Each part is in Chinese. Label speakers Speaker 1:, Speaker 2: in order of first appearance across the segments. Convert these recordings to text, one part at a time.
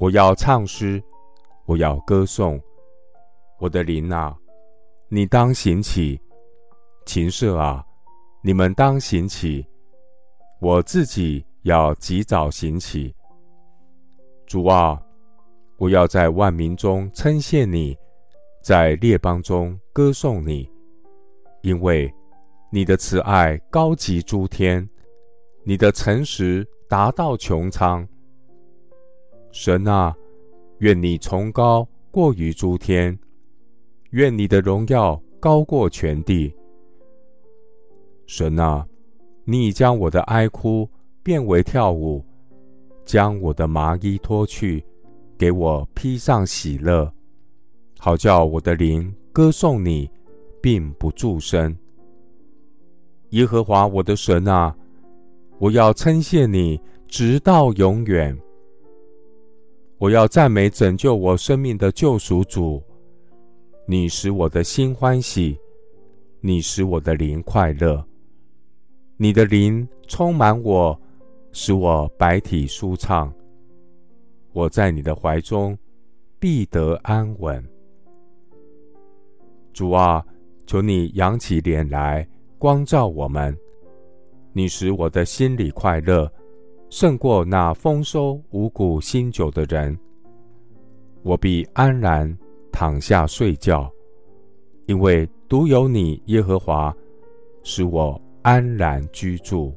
Speaker 1: 我要唱诗，我要歌颂。我的灵啊，你当行起；琴瑟啊，你们当行起。我自己要及早行起。主啊，我要在万民中称谢你，在列邦中歌颂你，因为你的慈爱高及诸天，你的诚实达到穹苍。神啊，愿你崇高过于诸天。愿你的荣耀高过全地，神啊，你已将我的哀哭变为跳舞，将我的麻衣脱去，给我披上喜乐，好叫我的灵歌颂你，并不住声。耶和华我的神啊，我要称谢你，直到永远。我要赞美拯救我生命的救赎主。你使我的心欢喜，你使我的灵快乐。你的灵充满我，使我百体舒畅。我在你的怀中必得安稳。主啊，求你扬起脸来光照我们。你使我的心里快乐，胜过那丰收五谷新酒的人。我必安然。躺下睡觉，因为独有你耶和华使我安然居住。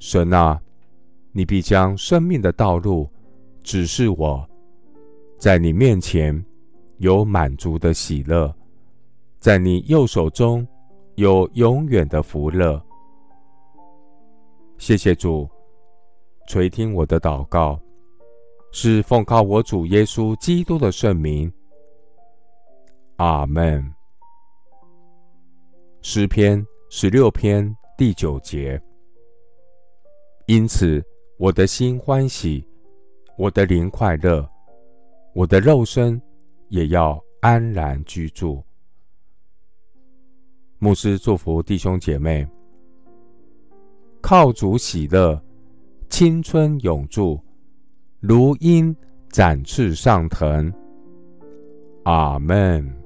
Speaker 1: 神啊，你必将生命的道路指示我，在你面前有满足的喜乐，在你右手中有永远的福乐。谢谢主垂听我的祷告。是奉靠我主耶稣基督的圣名。阿门。诗篇十六篇第九节。因此，我的心欢喜，我的灵快乐，我的肉身也要安然居住。牧师祝福弟兄姐妹，靠主喜乐，青春永驻。如鹰展翅上腾，阿门。